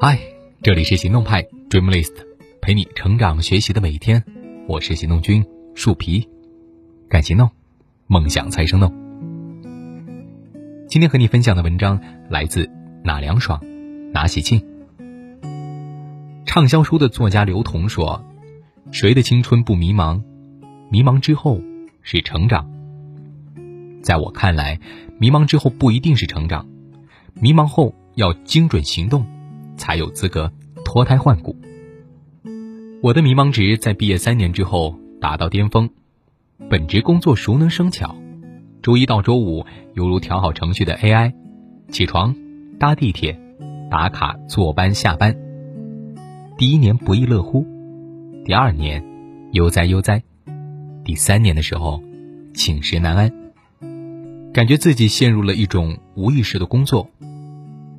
嗨，这里是行动派 Dreamlist，陪你成长学习的每一天。我是行动君树皮，敢行动，梦想才生动。今天和你分享的文章来自哪凉爽，哪喜庆。畅销书的作家刘同说：“谁的青春不迷茫？迷茫之后是成长。”在我看来，迷茫之后不一定是成长，迷茫后要精准行动，才有资格脱胎换骨。我的迷茫值在毕业三年之后达到巅峰，本职工作熟能生巧，周一到周五犹如调好程序的 AI，起床、搭地铁、打卡、坐班、下班。第一年不亦乐乎，第二年悠哉悠哉，第三年的时候寝食难安。感觉自己陷入了一种无意识的工作，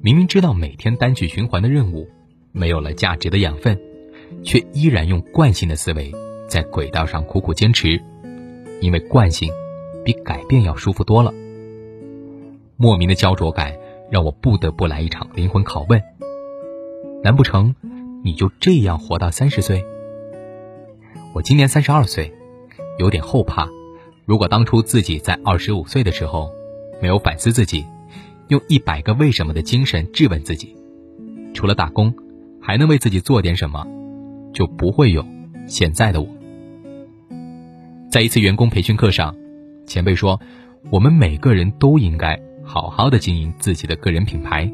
明明知道每天单曲循环的任务没有了价值的养分，却依然用惯性的思维在轨道上苦苦坚持，因为惯性比改变要舒服多了。莫名的焦灼感让我不得不来一场灵魂拷问：难不成你就这样活到三十岁？我今年三十二岁，有点后怕。如果当初自己在二十五岁的时候，没有反思自己，用一百个为什么的精神质问自己，除了打工，还能为自己做点什么，就不会有现在的我。在一次员工培训课上，前辈说，我们每个人都应该好好的经营自己的个人品牌。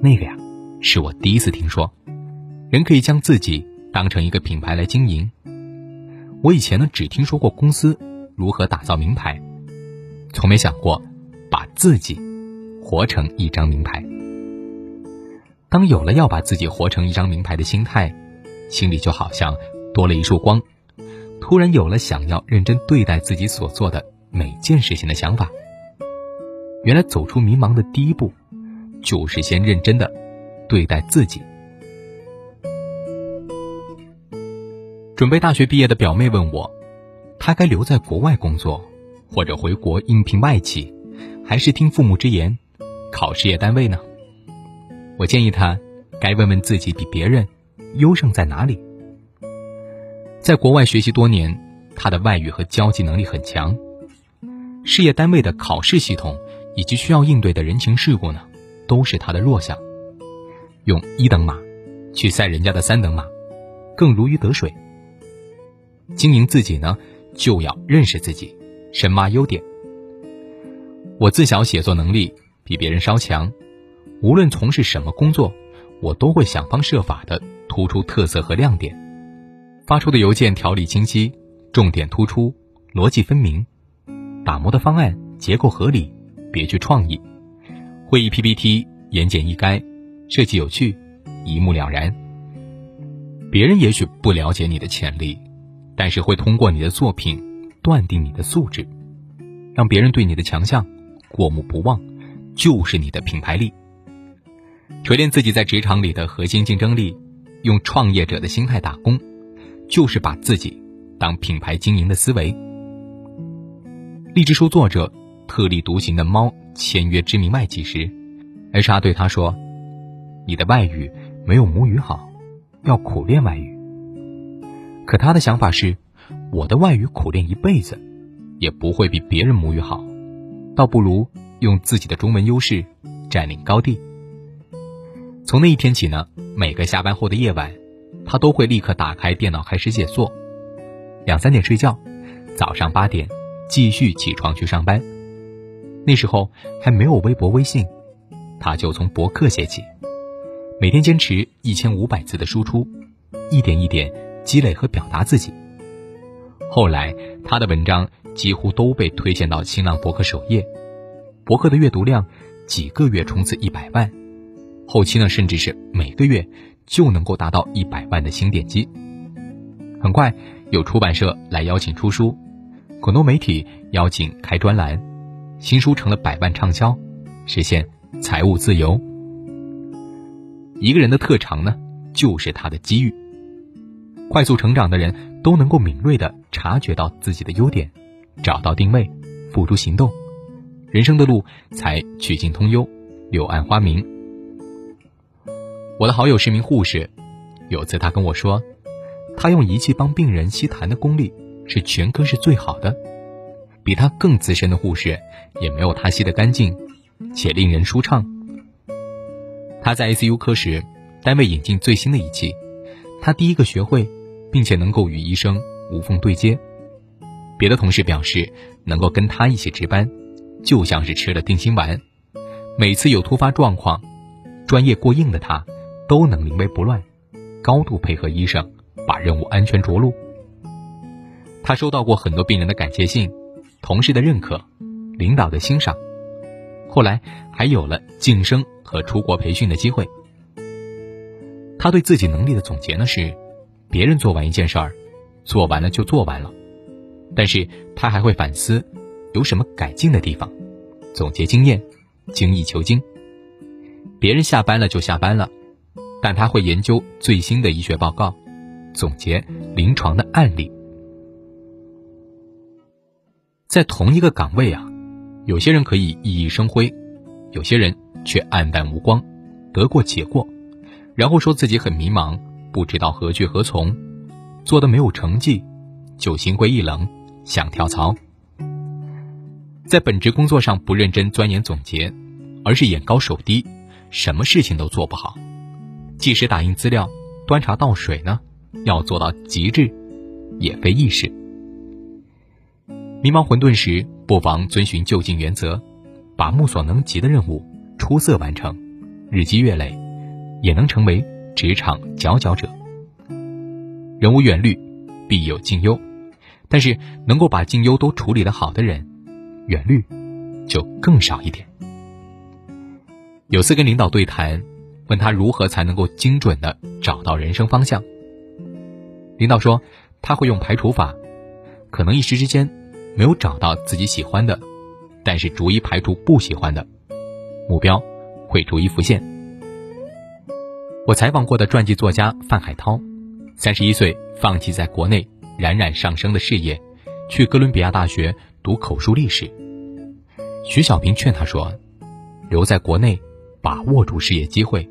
那个呀，是我第一次听说，人可以将自己当成一个品牌来经营。我以前呢，只听说过公司。如何打造名牌？从没想过把自己活成一张名牌。当有了要把自己活成一张名牌的心态，心里就好像多了一束光，突然有了想要认真对待自己所做的每件事情的想法。原来走出迷茫的第一步，就是先认真的对待自己。准备大学毕业的表妹问我。她该留在国外工作，或者回国应聘外企，还是听父母之言，考事业单位呢？我建议他该问问自己比别人优胜在哪里。在国外学习多年，他的外语和交际能力很强。事业单位的考试系统以及需要应对的人情世故呢，都是他的弱项。用一等马去赛人家的三等马，更如鱼得水。经营自己呢？就要认识自己，深挖优点。我自小写作能力比别人稍强，无论从事什么工作，我都会想方设法的突出特色和亮点。发出的邮件条理清晰，重点突出，逻辑分明；打磨的方案结构合理，别具创意。会议 PPT 言简意赅，设计有趣，一目了然。别人也许不了解你的潜力。但是会通过你的作品断定你的素质，让别人对你的强项过目不忘，就是你的品牌力。锤炼自己在职场里的核心竞争力，用创业者的心态打工，就是把自己当品牌经营的思维。励志书作者特立独行的猫签约知名外企时，HR 对他说：“你的外语没有母语好，要苦练外语。”可他的想法是，我的外语苦练一辈子，也不会比别人母语好，倒不如用自己的中文优势占领高地。从那一天起呢，每个下班后的夜晚，他都会立刻打开电脑开始写作，两三点睡觉，早上八点继续起床去上班。那时候还没有微博微信，他就从博客写起，每天坚持一千五百字的输出，一点一点。积累和表达自己。后来，他的文章几乎都被推荐到新浪博客首页，博客的阅读量几个月冲刺一百万，后期呢，甚至是每个月就能够达到一百万的新点击。很快，有出版社来邀请出书，很多媒体邀请开专栏，新书成了百万畅销，实现财务自由。一个人的特长呢，就是他的机遇。快速成长的人都能够敏锐地察觉到自己的优点，找到定位，付诸行动，人生的路才曲径通幽，柳暗花明，我的好友是名护士，有次他跟我说，他用仪器帮病人吸痰的功力是全科室最好的，比他更资深的护士也没有他吸得干净，且令人舒畅。他在 ICU 科时，单位引进最新的仪器，他第一个学会，并且能够与医生无缝对接。别的同事表示，能够跟他一起值班，就像是吃了定心丸。每次有突发状况，专业过硬的他，都能临危不乱，高度配合医生，把任务安全着陆。他收到过很多病人的感谢信，同事的认可，领导的欣赏，后来还有了晋升和出国培训的机会。他对自己能力的总结呢是：别人做完一件事儿，做完了就做完了。但是他还会反思，有什么改进的地方，总结经验，精益求精。别人下班了就下班了，但他会研究最新的医学报告，总结临床的案例。在同一个岗位啊，有些人可以熠熠生辉，有些人却黯淡无光，得过且过，然后说自己很迷茫，不知道何去何从，做的没有成绩，就心灰意冷。想跳槽，在本职工作上不认真钻研总结，而是眼高手低，什么事情都做不好。即使打印资料、端茶倒水呢，要做到极致，也非易事。迷茫混沌时，不妨遵循就近原则，把目所能及的任务出色完成，日积月累，也能成为职场佼佼者。人无远虑，必有近忧。但是能够把近忧都处理得好的人，远虑就更少一点。有次跟领导对谈，问他如何才能够精准的找到人生方向。领导说他会用排除法，可能一时之间没有找到自己喜欢的，但是逐一排除不喜欢的，目标会逐一浮现。我采访过的传记作家范海涛，三十一岁放弃在国内。冉冉上升的事业，去哥伦比亚大学读口述历史。徐小平劝他说：“留在国内，把握住事业机会。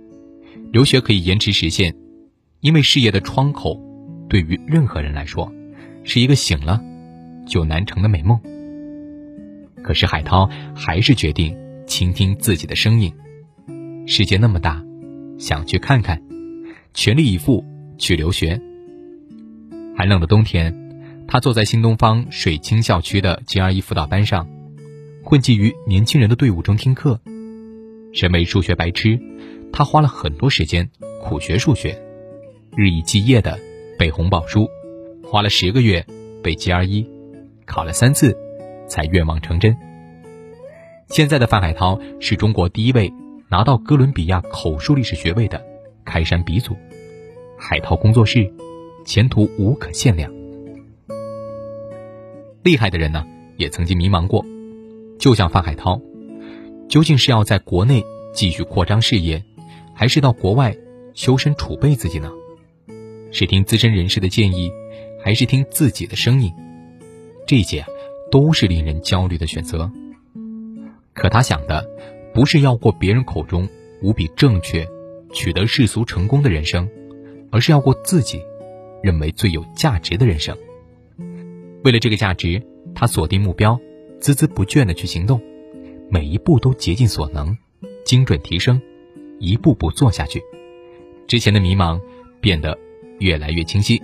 留学可以延迟实现，因为事业的窗口，对于任何人来说，是一个醒了就难成的美梦。”可是海涛还是决定倾听自己的声音。世界那么大，想去看看，全力以赴去留学。寒冷的冬天，他坐在新东方水清校区的 GRE 辅导班上，混迹于年轻人的队伍中听课。身为数学白痴，他花了很多时间苦学数学，日以继夜的背红宝书，花了十个月背 GRE，考了三次，才愿望成真。现在的范海涛是中国第一位拿到哥伦比亚口述历史学位的开山鼻祖，海涛工作室。前途无可限量。厉害的人呢，也曾经迷茫过，就像范海涛，究竟是要在国内继续扩张事业，还是到国外修身储备自己呢？是听资深人士的建议，还是听自己的声音？这些，都是令人焦虑的选择。可他想的，不是要过别人口中无比正确、取得世俗成功的人生，而是要过自己。认为最有价值的人生。为了这个价值，他锁定目标，孜孜不倦地去行动，每一步都竭尽所能，精准提升，一步步做下去。之前的迷茫变得越来越清晰。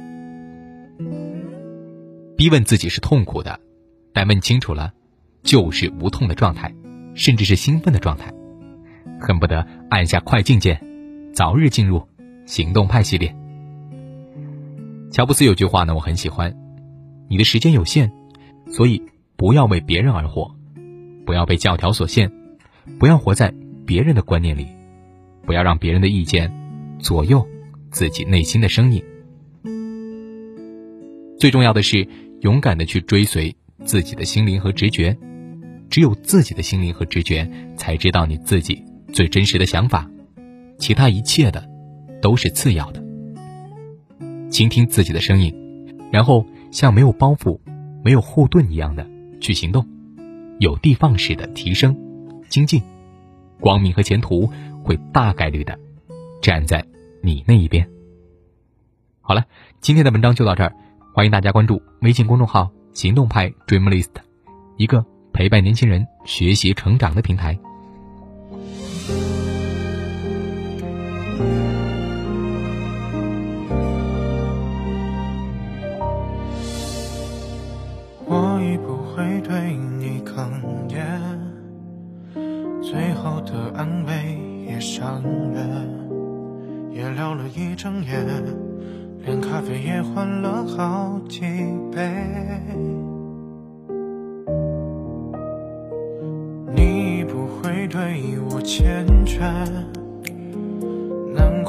逼问自己是痛苦的，但问清楚了，就是无痛的状态，甚至是兴奋的状态，恨不得按下快进键，早日进入行动派系列。乔布斯有句话呢，我很喜欢：你的时间有限，所以不要为别人而活，不要被教条所限，不要活在别人的观念里，不要让别人的意见左右自己内心的声音。最重要的是，勇敢的去追随自己的心灵和直觉，只有自己的心灵和直觉才知道你自己最真实的想法，其他一切的都是次要的。倾听自己的声音，然后像没有包袱、没有护盾一样的去行动，有的放矢的提升、精进，光明和前途会大概率的站在你那一边。好了，今天的文章就到这儿，欢迎大家关注微信公众号“行动派 Dreamlist”，一个陪伴年轻人学习成长的平台。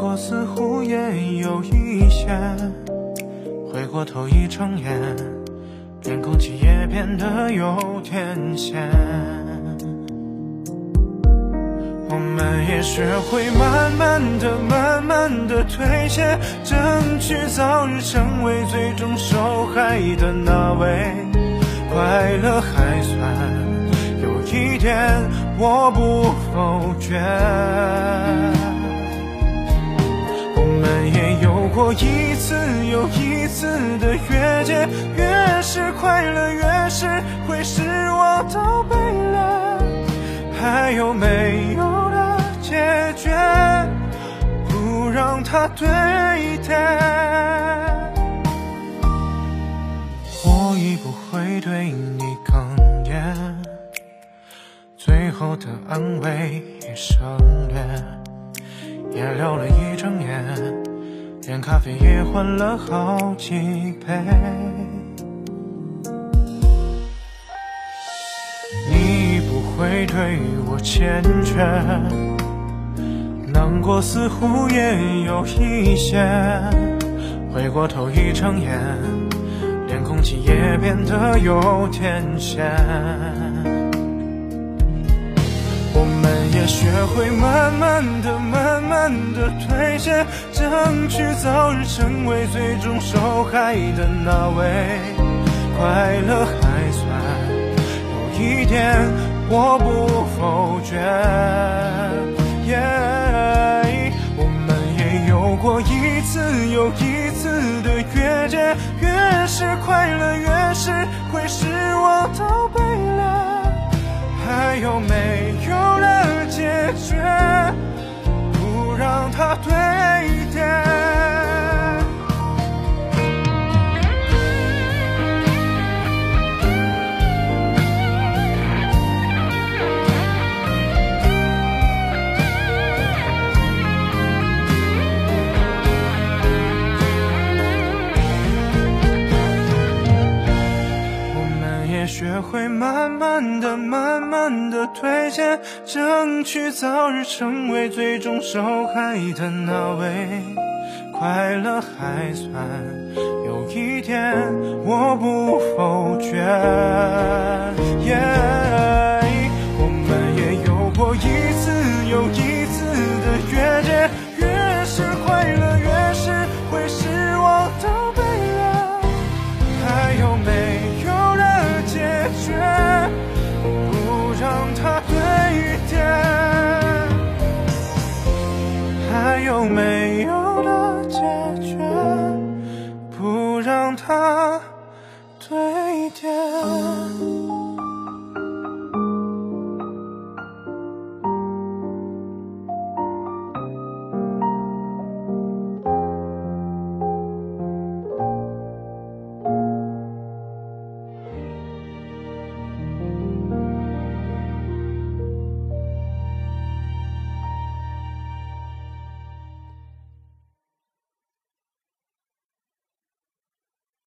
过似乎也有一些，回过头一睁眼。连空气也变得有点咸，我们也学会慢慢的、慢慢的退却，争取早日成为最终受害的那位。快乐还算有一点，我不否决。我一次又一次的越界，越是快乐，越是会失望到背了。还有没有的解决，不让它堆叠。我已不会对你哽咽，最后的安慰也省略，也聊了一整夜。连咖啡也换了好几杯，你不会对我缱绻，难过似乎也有一些。回过头一睁眼，连空气也变得有点咸。我们也学会慢慢的、慢慢的退却。争取早日成为最终受害的那位，快乐还算有一点，我不否决。我们也有过一次又一次的越界，越是快乐，越是会失望到背了。还有没有了解决？不让他对。学推荐，争取早日成为最终受害的那位。快乐还算有一点，我不否决。我们也有过一次又一次的越界，